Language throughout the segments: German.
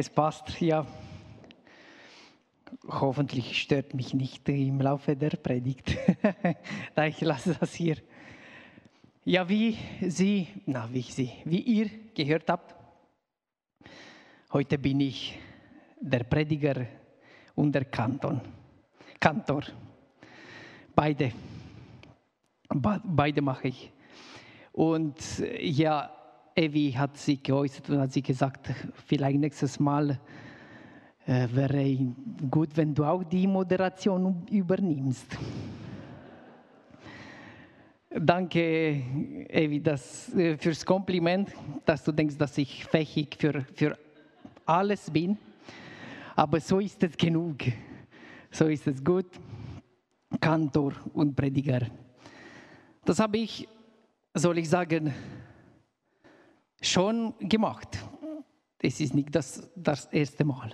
Es passt, ja. Hoffentlich stört mich nicht im Laufe der Predigt. ich lasse das hier. Ja, wie Sie, na, wie Sie, wie ihr gehört habt, heute bin ich der Prediger und der Kanton, Kantor. Beide, beide mache ich. Und ja, Evi hat sich geäußert und hat sie gesagt, vielleicht nächstes Mal äh, wäre gut, wenn du auch die Moderation übernimmst. Danke, Evi, das, äh, fürs Kompliment, dass du denkst, dass ich fähig für, für alles bin. Aber so ist es genug. So ist es gut. Kantor und Prediger. Das habe ich, soll ich sagen, schon gemacht. Es ist nicht das, das erste Mal.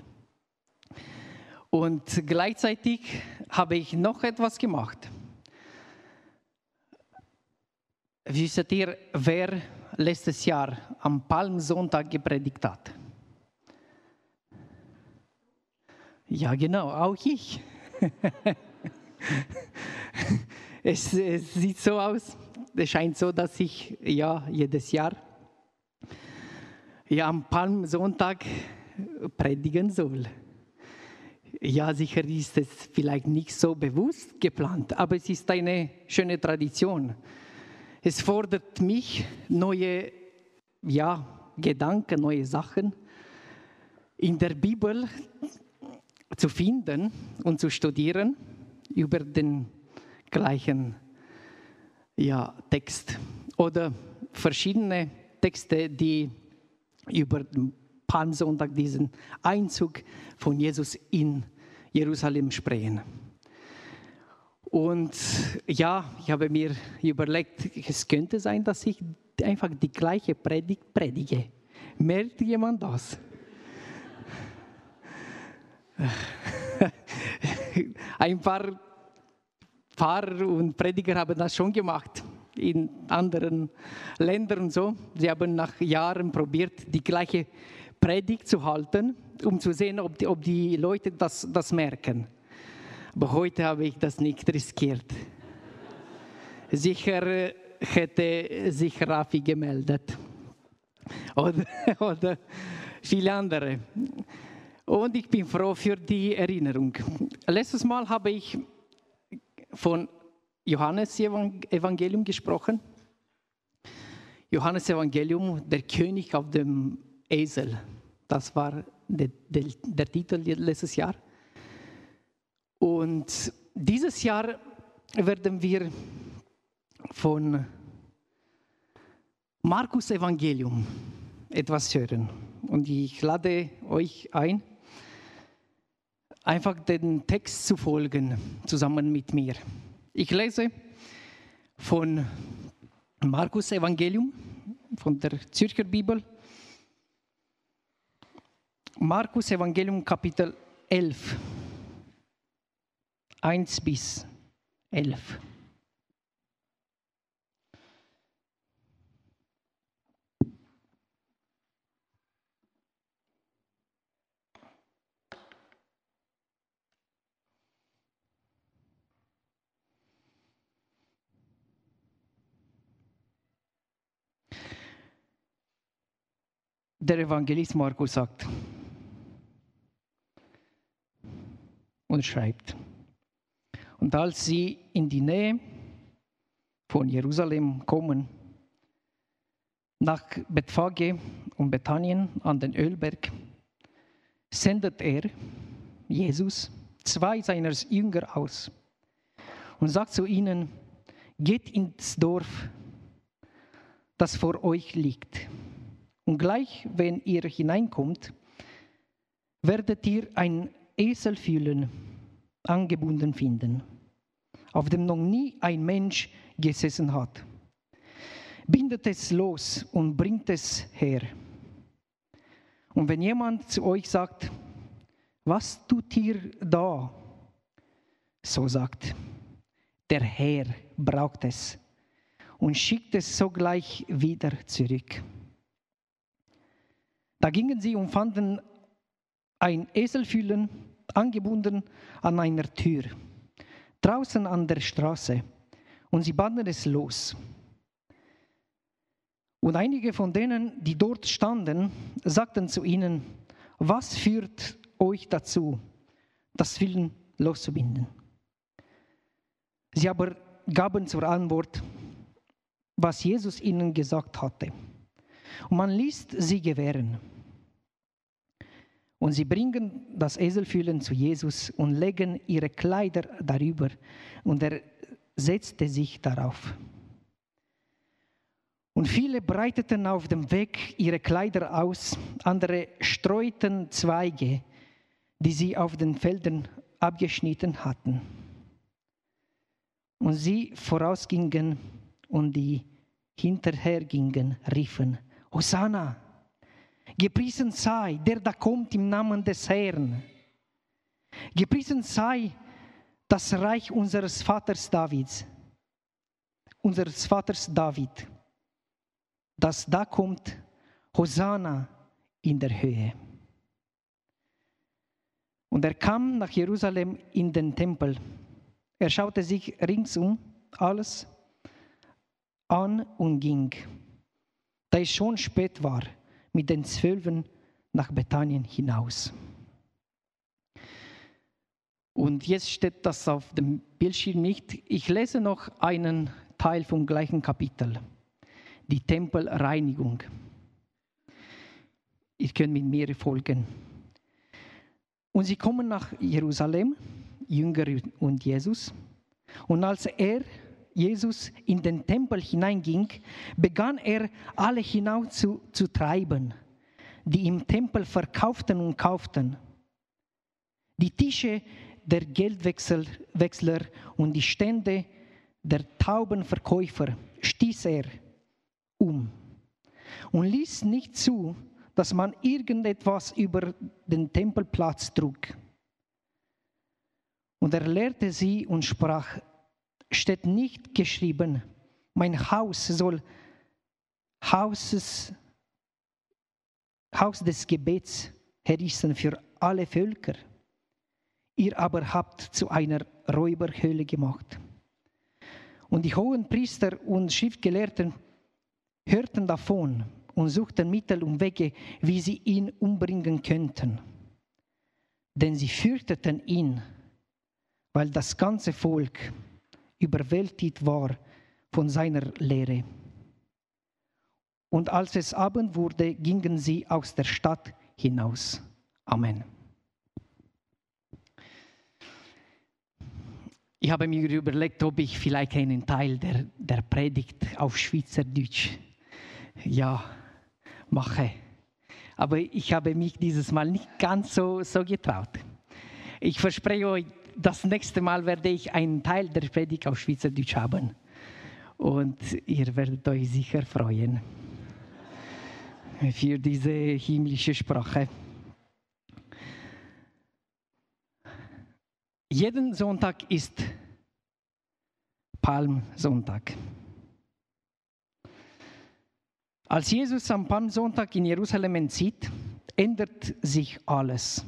Und gleichzeitig habe ich noch etwas gemacht. Wisst ihr, wer letztes Jahr am Palmsonntag gepredigt hat? Ja, genau, auch ich. es, es, sieht so aus, es scheint so, dass ich ja jedes Jahr ja, am Palmsonntag predigen soll. Ja, sicher ist es vielleicht nicht so bewusst geplant, aber es ist eine schöne Tradition. Es fordert mich, neue ja, Gedanken, neue Sachen in der Bibel zu finden und zu studieren über den gleichen ja, Text oder verschiedene Texte, die über den Palmsonntag diesen Einzug von Jesus in Jerusalem sprechen. Und ja, ich habe mir überlegt, es könnte sein, dass ich einfach die gleiche Predigt predige. Merkt jemand das? Ein paar Pfarrer und Prediger haben das schon gemacht in anderen Ländern so. Sie haben nach Jahren probiert, die gleiche Predigt zu halten, um zu sehen, ob die, ob die Leute das, das merken. Aber heute habe ich das nicht riskiert. Sicher hätte sich Rafi gemeldet. Oder, oder viele andere. Und ich bin froh für die Erinnerung. Letztes Mal habe ich von Johannes Evangelium gesprochen. Johannes Evangelium, der König auf dem Esel. Das war der, der, der Titel letztes Jahr. Und dieses Jahr werden wir von Markus Evangelium etwas hören. Und ich lade euch ein, einfach den Text zu folgen, zusammen mit mir. Ich lese von Markus Evangelium, von der Zürcher Bibel. Markus Evangelium Kapitel 11, 1 bis 11. der Evangelist Markus sagt und schreibt. Und als sie in die Nähe von Jerusalem kommen, nach Bethphage und Bethanien an den Ölberg, sendet er, Jesus, zwei seiner Jünger aus und sagt zu ihnen, geht ins Dorf, das vor euch liegt und gleich, wenn ihr hineinkommt, werdet ihr ein Esel fühlen, angebunden finden, auf dem noch nie ein Mensch gesessen hat. Bindet es los und bringt es her. Und wenn jemand zu euch sagt, was tut ihr da? So sagt, der Herr braucht es und schickt es sogleich wieder zurück. Da gingen sie und fanden ein Eselfühlen angebunden an einer Tür, draußen an der Straße, und sie banden es los. Und einige von denen, die dort standen, sagten zu ihnen, was führt euch dazu, das Willen loszubinden? Sie aber gaben zur Antwort, was Jesus ihnen gesagt hatte. Und man ließ sie gewähren. Und sie bringen das Eselfühlen zu Jesus und legen ihre Kleider darüber. Und er setzte sich darauf. Und viele breiteten auf dem Weg ihre Kleider aus, andere streuten Zweige, die sie auf den Feldern abgeschnitten hatten. Und sie vorausgingen und die hinterhergingen, riefen, Hosanna, gepriesen sei, der da kommt im Namen des Herrn. Gepriesen sei das Reich unseres Vaters Davids, unseres Vaters David dass da kommt Hosanna in der Höhe. Und er kam nach Jerusalem in den Tempel. Er schaute sich ringsum alles an und ging, da es schon spät war, mit den Zwölfen nach Bethanien hinaus. Und jetzt steht das auf dem Bildschirm nicht. Ich lese noch einen Teil vom gleichen Kapitel die Tempelreinigung. Ihr könnt mit mir folgen. Und sie kommen nach Jerusalem, Jünger und Jesus. Und als er, Jesus, in den Tempel hineinging, begann er, alle hinaus zu, treiben, die im Tempel verkauften und kauften. Die Tische der Geldwechsler und die Stände der Taubenverkäufer stieß er um und ließ nicht zu, dass man irgendetwas über den Tempelplatz trug. Und er lehrte sie und sprach, steht nicht geschrieben, mein Haus soll Hauses, Haus des Gebets herrissen für alle Völker. Ihr aber habt zu einer Räuberhöhle gemacht. Und die hohen Priester und Schriftgelehrten hörten davon und suchten Mittel und Wege, wie sie ihn umbringen könnten. Denn sie fürchteten ihn, weil das ganze Volk überwältigt war von seiner Lehre. Und als es Abend wurde, gingen sie aus der Stadt hinaus. Amen. Ich habe mir überlegt, ob ich vielleicht einen Teil der, der Predigt auf Schweizerdeutsch ja, mache. Aber ich habe mich dieses Mal nicht ganz so, so getraut. Ich verspreche euch, das nächste Mal werde ich einen Teil der Predigt auf Schweizerdeutsch haben. Und ihr werdet euch sicher freuen für diese himmlische Sprache. Jeden Sonntag ist Palmsonntag. Als Jesus am Palmsonntag in Jerusalem entzieht, ändert sich alles.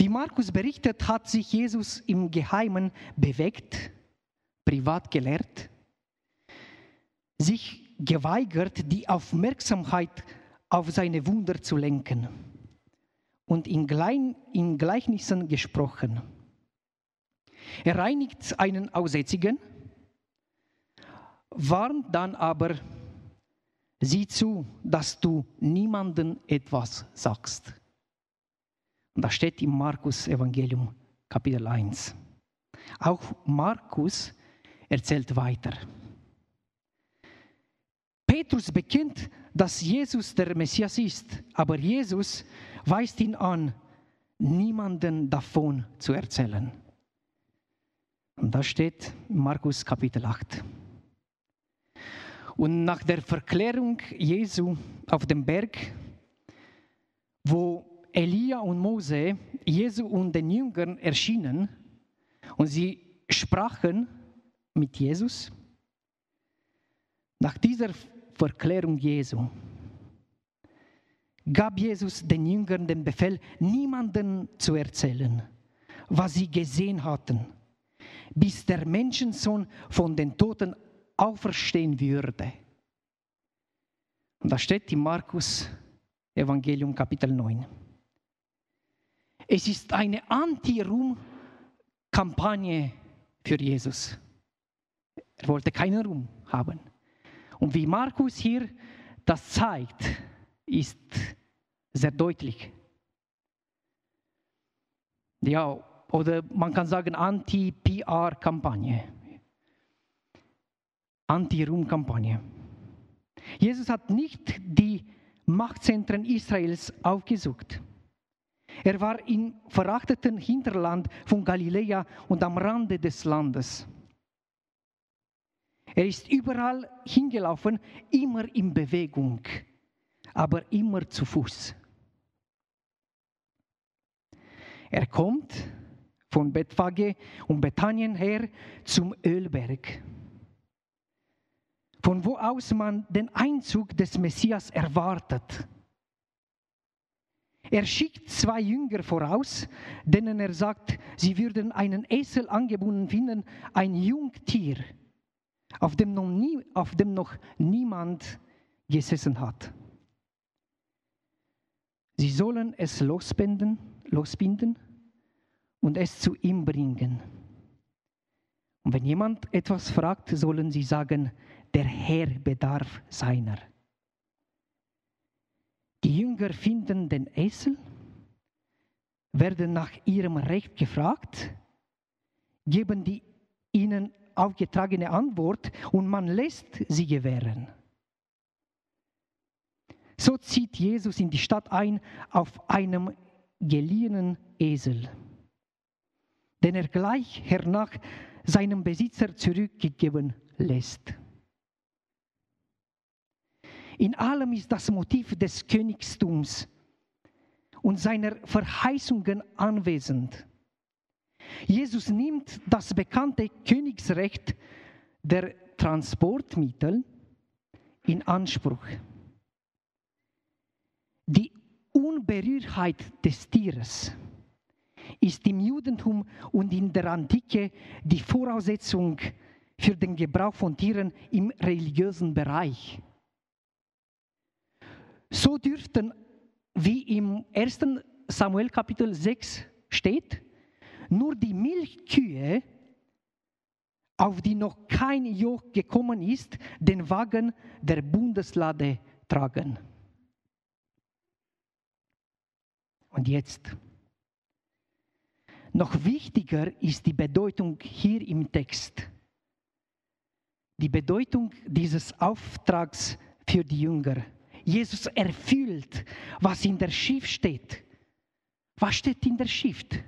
Wie Markus berichtet, hat sich Jesus im Geheimen bewegt, privat gelehrt, sich geweigert, die Aufmerksamkeit auf seine Wunder zu lenken und in, Gleichnissen gesprochen. Er reinigt einen Aussätzigen, warnt dann aber Sieh zu, dass du niemandem etwas sagst. Und das steht im Markus Evangelium Kapitel 1. Auch Markus erzählt weiter. Petrus bekennt, dass Jesus der Messias ist, aber Jesus weist ihn an, niemanden davon zu erzählen. Und das steht in Markus Kapitel 8. Und nach der Verklärung Jesu auf dem Berg, wo Elia und Mose Jesu und den Jüngern erschienen und sie sprachen mit Jesus, nach dieser Verklärung Jesu gab Jesus den Jüngern den Befehl, niemanden zu erzählen, was sie gesehen hatten, bis der Menschensohn von den Toten auferstehen würde. Und da steht in Markus Evangelium Kapitel 9. Es ist eine Anti-Ruhm-Kampagne für Jesus. Er wollte keinen Ruhm haben. Und wie Markus hier das zeigt, ist sehr deutlich. Ja, oder man kann sagen Anti-PR-Kampagne. Anti-Ruhm-Kampagne. Jesus hat nicht die Machtzentren Israels aufgesucht. Er war im verachteten Hinterland von Galiläa und am Rande des Landes. Er ist überall hingelaufen, immer in Bewegung, aber immer zu Fuß. Er kommt von Bethphage und Bethanien her zum Ölberg, von wo aus man den Einzug des Messias erwartet. Er schickt zwei Jünger voraus, denen er sagt, sie würden einen Esel angebunden finden, ein Jungtier, auf dem noch, nie, auf dem noch niemand gesessen hat. Sie sollen es losbinden, losbinden und es zu ihm bringen. Und wenn jemand etwas fragt, sollen sie sagen, der Herr bedarf seiner. Jünger finden den Esel, werden nach ihrem Recht gefragt, geben die ihnen aufgetragene Antwort und man lässt sie gewähren. So zieht Jesus in die Stadt ein auf einem geliehenen Esel, den er gleich hernach seinem Besitzer zurückgegeben lässt. In allem ist das Motiv des Königstums und seiner Verheißungen anwesend. Jesus nimmt das bekannte Königsrecht der Transportmittel in Anspruch. Die Unberührtheit des Tieres ist im Judentum und in der Antike die Voraussetzung für den Gebrauch von Tieren im religiösen Bereich. So dürften, wie im 1. Samuel Kapitel 6 steht, nur die Milchkühe, auf die noch kein Joch gekommen ist, den Wagen der Bundeslade tragen. Und jetzt, noch wichtiger ist die Bedeutung hier im Text. Die Bedeutung dieses Auftrags für die Jünger. Jesus erfüllt, was in der Schrift steht. Was steht in der Schrift?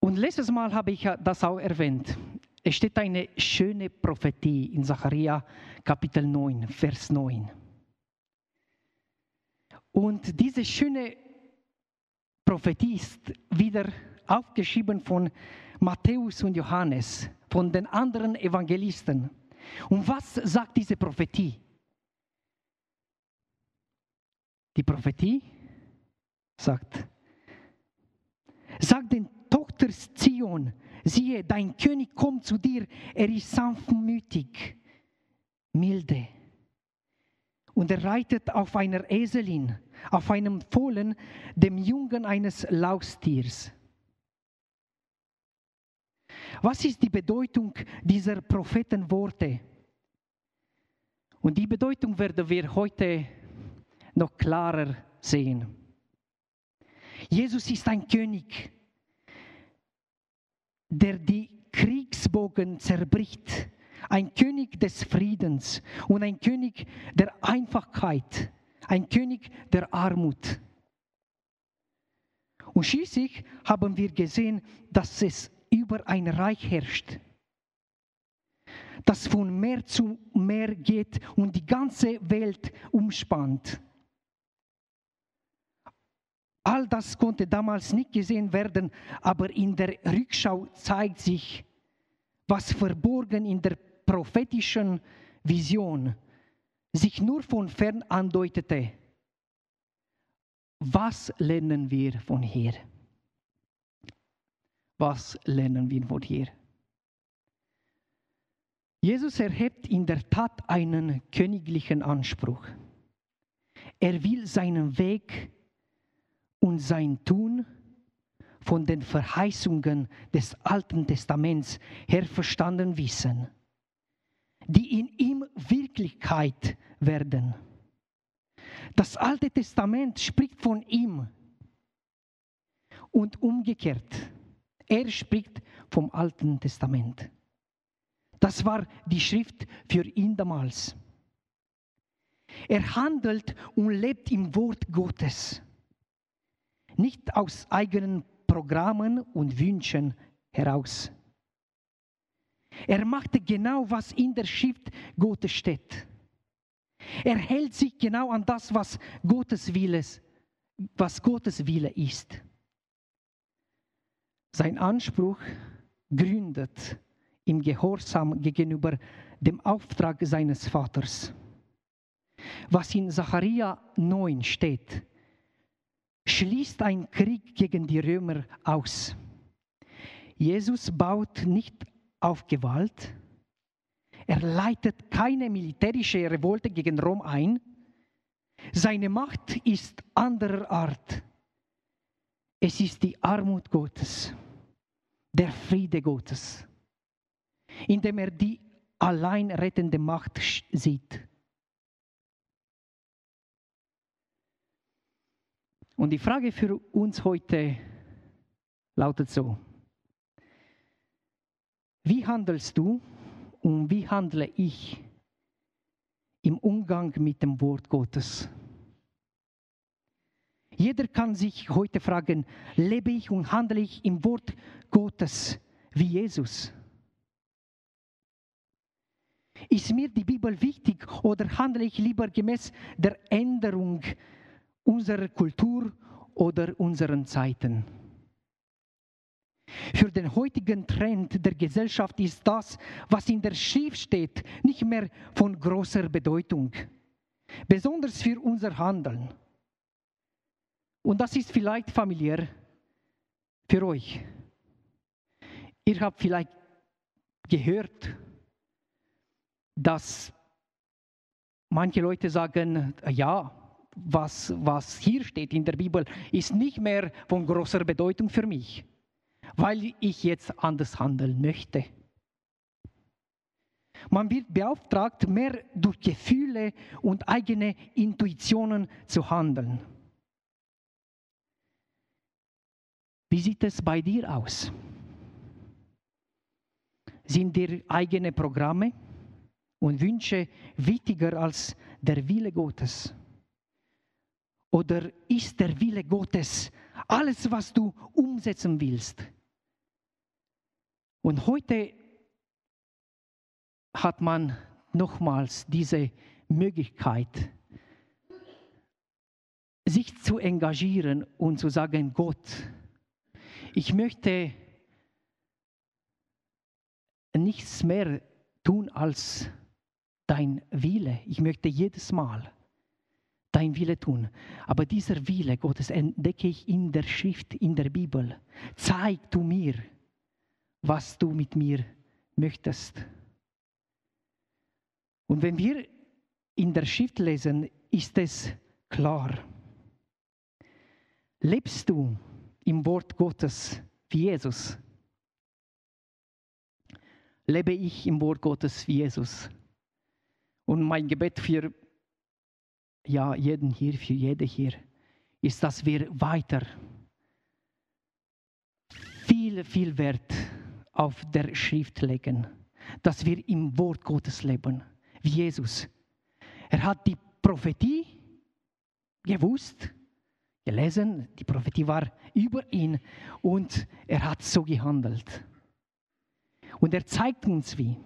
Und letztes Mal habe ich das auch erwähnt. Es steht eine schöne Prophetie in Sacharja Kapitel 9, Vers 9. Und diese schöne Prophetie ist wieder aufgeschrieben von Matthäus und Johannes, von den anderen Evangelisten. Und was sagt diese Prophetie? Die Prophetie sagt, sagt den Tochter Zion, siehe, dein König kommt zu dir, er ist sanftmütig, milde. Und er reitet auf einer Eselin, auf einem Fohlen, dem Jungen eines Laustiers. Was ist die Bedeutung dieser Prophetenworte? Und die Bedeutung werden wir heute noch klarer sehen. Jesus ist ein König, der die Kriegsbogen zerbricht. Ein König des Friedens und ein König der Einfachkeit, ein König der Armut. Und schließlich haben wir gesehen, dass es über ein Reich herrscht, das von Meer zu Meer geht und die ganze Welt umspannt. All das konnte damals nicht gesehen werden, aber in der Rückschau zeigt sich, was verborgen in der prophetischen Vision sich nur von fern andeutete, was lernen wir von hier? Was lernen wir von hier? Jesus erhebt in der Tat einen königlichen Anspruch. Er will seinen Weg und sein Tun von den Verheißungen des Alten Testaments her verstanden wissen, die in ihm Wirklichkeit werden. Das Alte Testament spricht von ihm und umgekehrt. Er spricht vom Alten Testament. Das war die Schrift für ihn damals. Er handelt und lebt im Wort Gottes, nicht aus eigenen Programmen und Wünschen heraus. Er machte genau, was in der Schrift Gottes steht. Er hält sich genau an das, was Gottes Wille, was Gottes Wille ist. Sein Anspruch gründet im Gehorsam gegenüber dem Auftrag seines Vaters. Was in Zacharia 9 steht, schließt ein Krieg gegen die Römer aus. Jesus baut nicht auf Gewalt, er leitet keine militärische Revolte gegen Rom ein. Seine Macht ist anderer Art. Es ist die Armut Gottes, der Friede Gottes, indem er die allein rettende Macht sieht. Und die Frage für uns heute lautet so, wie handelst du und wie handle ich im Umgang mit dem Wort Gottes? Jeder kann sich heute fragen, lebe ich und handle ich im Wort Gottes wie Jesus? Ist mir die Bibel wichtig oder handle ich lieber gemäß der Änderung unserer Kultur oder unseren Zeiten? Für den heutigen Trend der Gesellschaft ist das, was in der Schrift steht, nicht mehr von großer Bedeutung, besonders für unser Handeln. Und das ist vielleicht familiär für euch. Ihr habt vielleicht gehört, dass manche Leute sagen, ja, was, was hier steht in der Bibel, ist nicht mehr von großer Bedeutung für mich weil ich jetzt anders handeln möchte. Man wird beauftragt, mehr durch Gefühle und eigene Intuitionen zu handeln. Wie sieht es bei dir aus? Sind dir eigene Programme und Wünsche wichtiger als der Wille Gottes? Oder ist der Wille Gottes alles, was du umsetzen willst? Und heute hat man nochmals diese Möglichkeit, sich zu engagieren und zu sagen, Gott, ich möchte nichts mehr tun als dein Wille. Ich möchte jedes Mal dein Wille tun. Aber dieser Wille Gottes entdecke ich in der Schrift, in der Bibel. Zeig du mir, was du mit mir möchtest. Und wenn wir in der Schrift lesen, ist es klar. Lebst du im Wort Gottes wie Jesus? Lebe ich im Wort Gottes wie Jesus? Und mein Gebet für ja, jeden hier, für jede hier, ist, dass wir weiter viel, viel Wert auf der Schrift legen, dass wir im Wort Gottes leben, wie Jesus. Er hat die Prophetie gewusst, gelesen, die Prophetie war über ihn und er hat so gehandelt. Und er zeigt uns wie.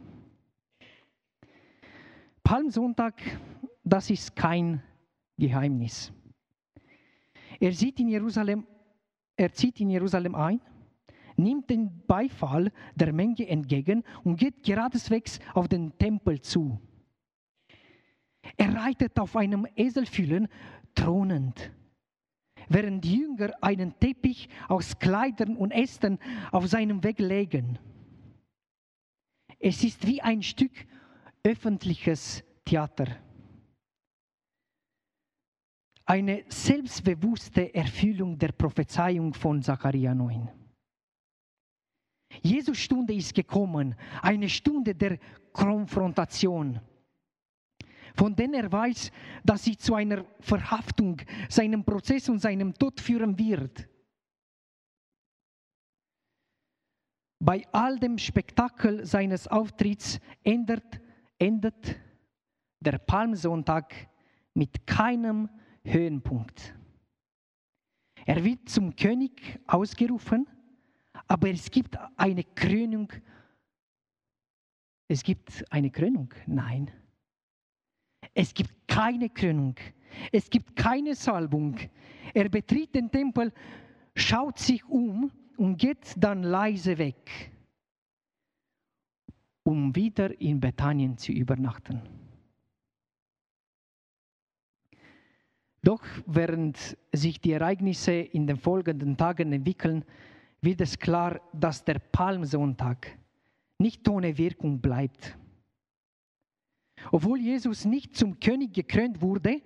Palmsonntag, das ist kein Geheimnis. Er sieht in Jerusalem, er zieht in Jerusalem ein nimmt den Beifall der Menge entgegen und geht geradeswegs auf den Tempel zu. Er reitet auf einem Eselfühlen thronend, während die Jünger einen Teppich aus Kleidern und Ästen auf seinem Weg legen. Es ist wie ein Stück öffentliches Theater. Eine selbstbewusste Erfüllung der Prophezeiung von Zachariah 9. Jesus Stunde ist gekommen, eine Stunde der Konfrontation, von der er weiß, dass sie zu einer Verhaftung, seinem Prozess und seinem Tod führen wird. Bei all dem Spektakel seines Auftritts ändert, endet der Palmsonntag mit keinem Höhenpunkt. Er wird zum König ausgerufen, aber es gibt eine Krönung. Es gibt eine Krönung? Nein. Es gibt keine Krönung. Es gibt keine Salbung. Er betritt den Tempel, schaut sich um und geht dann leise weg, um wieder in Bethanien zu übernachten. Doch während sich die Ereignisse in den folgenden Tagen entwickeln, wird es klar, dass der Palmsonntag nicht ohne Wirkung bleibt. Obwohl Jesus nicht zum König gekrönt wurde,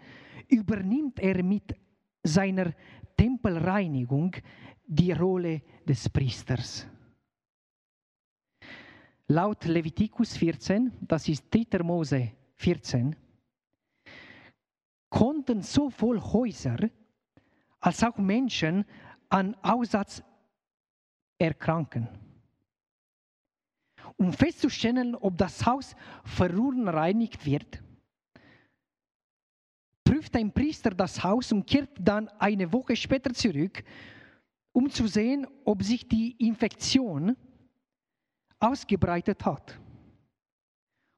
übernimmt er mit seiner Tempelreinigung die Rolle des Priesters. Laut Levitikus 14, das ist 3. Mose 14, konnten sowohl Häuser als auch Menschen an Aussatz erkranken. Um festzustellen, ob das Haus verunreinigt wird, prüft ein Priester das Haus und kehrt dann eine Woche später zurück, um zu sehen, ob sich die Infektion ausgebreitet hat.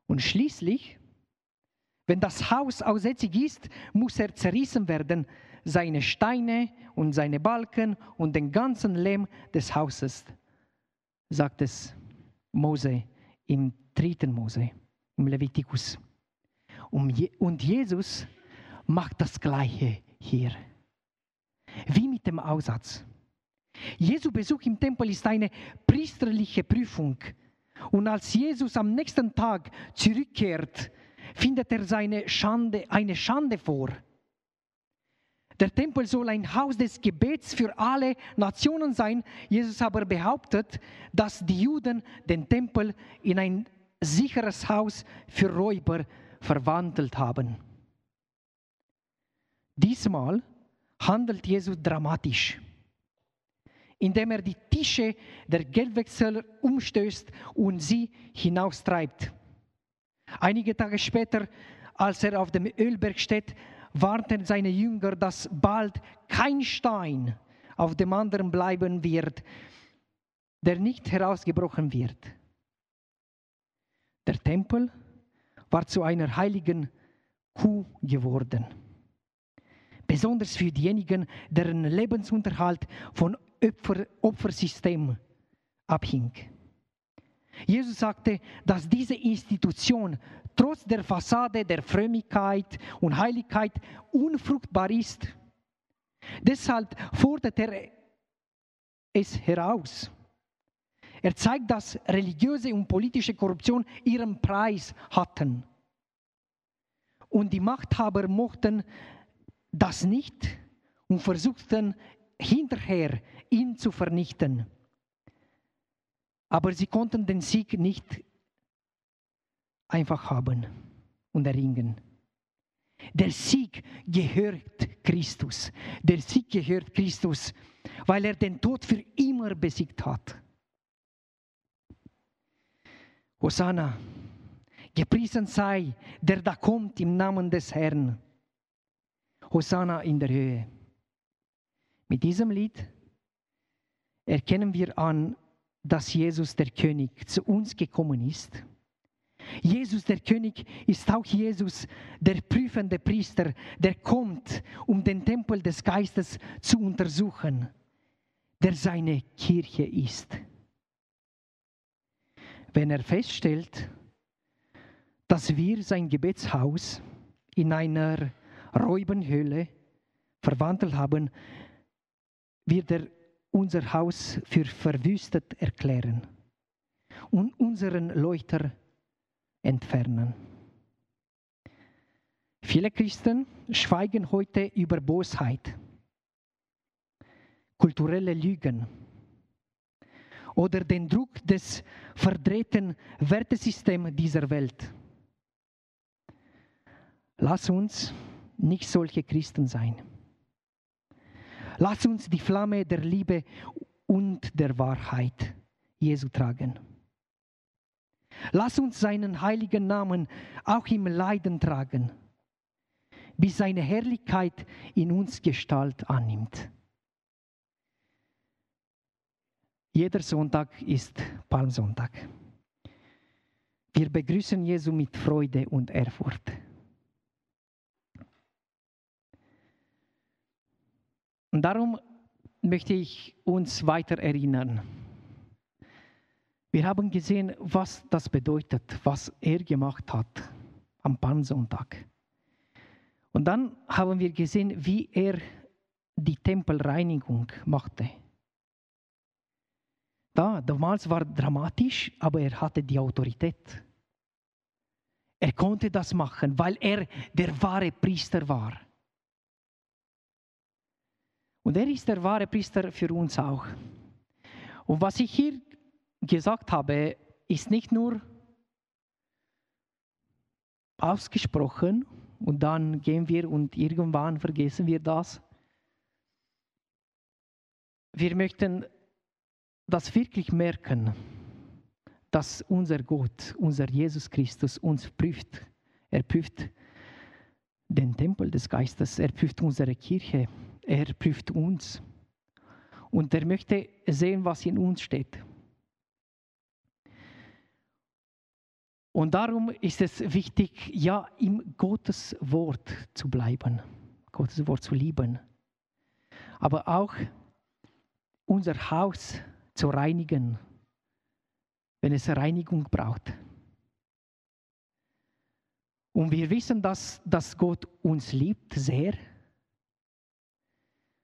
Und schließlich, wenn das Haus aussätzig ist, muss er zerrissen werden, seine Steine und seine Balken und den ganzen Lehm des Hauses, sagt es Mose im dritten Mose, im Levitikus. Und Jesus macht das Gleiche hier. Wie mit dem Aussatz. Jesu Besuch im Tempel ist eine priesterliche Prüfung. Und als Jesus am nächsten Tag zurückkehrt, findet er seine Schande, eine Schande vor. Der Tempel soll ein Haus des Gebets für alle Nationen sein. Jesus aber behauptet, dass die Juden den Tempel in ein sicheres Haus für Räuber verwandelt haben. Diesmal handelt Jesus dramatisch, indem er die Tische der Geldwechsler umstößt und sie hinaustreibt. Einige Tage später, als er auf dem Ölberg steht, warten seine Jünger, dass bald kein Stein auf dem anderen bleiben wird, der nicht herausgebrochen wird. Der Tempel war zu einer heiligen Kuh geworden. Besonders für diejenigen, deren Lebensunterhalt von Opfer, Opfersystem abhing. Jesus sagte, dass diese Institution trotz der Fassade der Frömmigkeit und Heiligkeit unfruchtbar ist. Deshalb fordert er es heraus. Er zeigt, dass religiöse und politische Korruption ihren Preis hatten. Und die Machthaber mochten das nicht und versuchten hinterher ihn zu vernichten. Aber sie konnten den Sieg nicht einfach haben und erringen. Der Sieg gehört Christus. Der Sieg gehört Christus, weil er den Tod für immer besiegt hat. Hosanna, gepriesen sei, der da kommt im Namen des Herrn. Hosanna in der Höhe. Mit diesem Lied erkennen wir an, dass Jesus der König zu uns gekommen ist. Jesus der König ist auch Jesus, der prüfende Priester, der kommt, um den Tempel des Geistes zu untersuchen, der seine Kirche ist. Wenn er feststellt, dass wir sein Gebetshaus in einer Räubenhöhle verwandelt haben, wird er unser Haus für verwüstet erklären und unseren Leuchter entfernen. Viele Christen schweigen heute über Bosheit, kulturelle Lügen oder den Druck des verdrehten Wertesystems dieser Welt. Lass uns nicht solche Christen sein. Lass uns die Flamme der Liebe und der Wahrheit Jesu tragen. Lass uns seinen heiligen Namen auch im Leiden tragen, bis seine Herrlichkeit in uns Gestalt annimmt. Jeder Sonntag ist Palmsonntag. Wir begrüßen Jesu mit Freude und Ehrfurcht. Und darum möchte ich uns weiter erinnern. Wir haben gesehen, was das bedeutet, was er gemacht hat am Palmsonntag. Und dann haben wir gesehen, wie er die Tempelreinigung machte. Da, damals war dramatisch, aber er hatte die Autorität. Er konnte das machen, weil er der wahre Priester war. Und er ist der wahre Priester für uns auch. Und was ich hier gesagt habe, ist nicht nur ausgesprochen und dann gehen wir und irgendwann vergessen wir das. Wir möchten das wirklich merken, dass unser Gott, unser Jesus Christus uns prüft. Er prüft den Tempel des Geistes, er prüft unsere Kirche, er prüft uns. Und er möchte sehen, was in uns steht. Und darum ist es wichtig, ja, im Gottes Wort zu bleiben, Gottes Wort zu lieben, aber auch unser Haus zu reinigen, wenn es Reinigung braucht. Und wir wissen, dass, dass Gott uns liebt sehr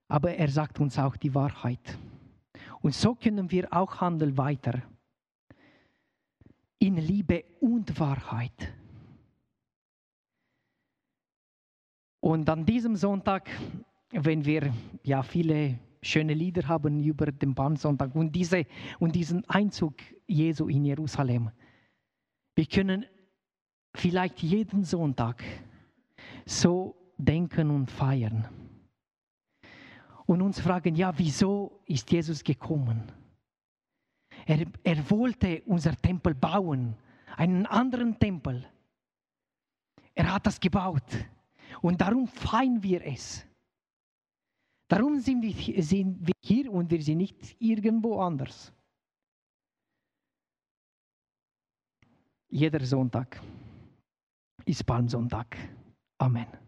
aber er sagt uns auch die Wahrheit. Und so können wir auch handeln weiter. In Liebe und Wahrheit. Und an diesem Sonntag, wenn wir ja viele schöne Lieder haben über den Palmsonntag und, diese, und diesen Einzug Jesu in Jerusalem, wir können vielleicht jeden Sonntag so denken und feiern und uns fragen, ja, wieso ist Jesus gekommen? Er, er wollte unser Tempel bauen, einen anderen Tempel. Er hat das gebaut und darum feiern wir es. Darum sind wir, sind wir hier und wir sind nicht irgendwo anders. Jeder Sonntag ist Palmsonntag. Amen.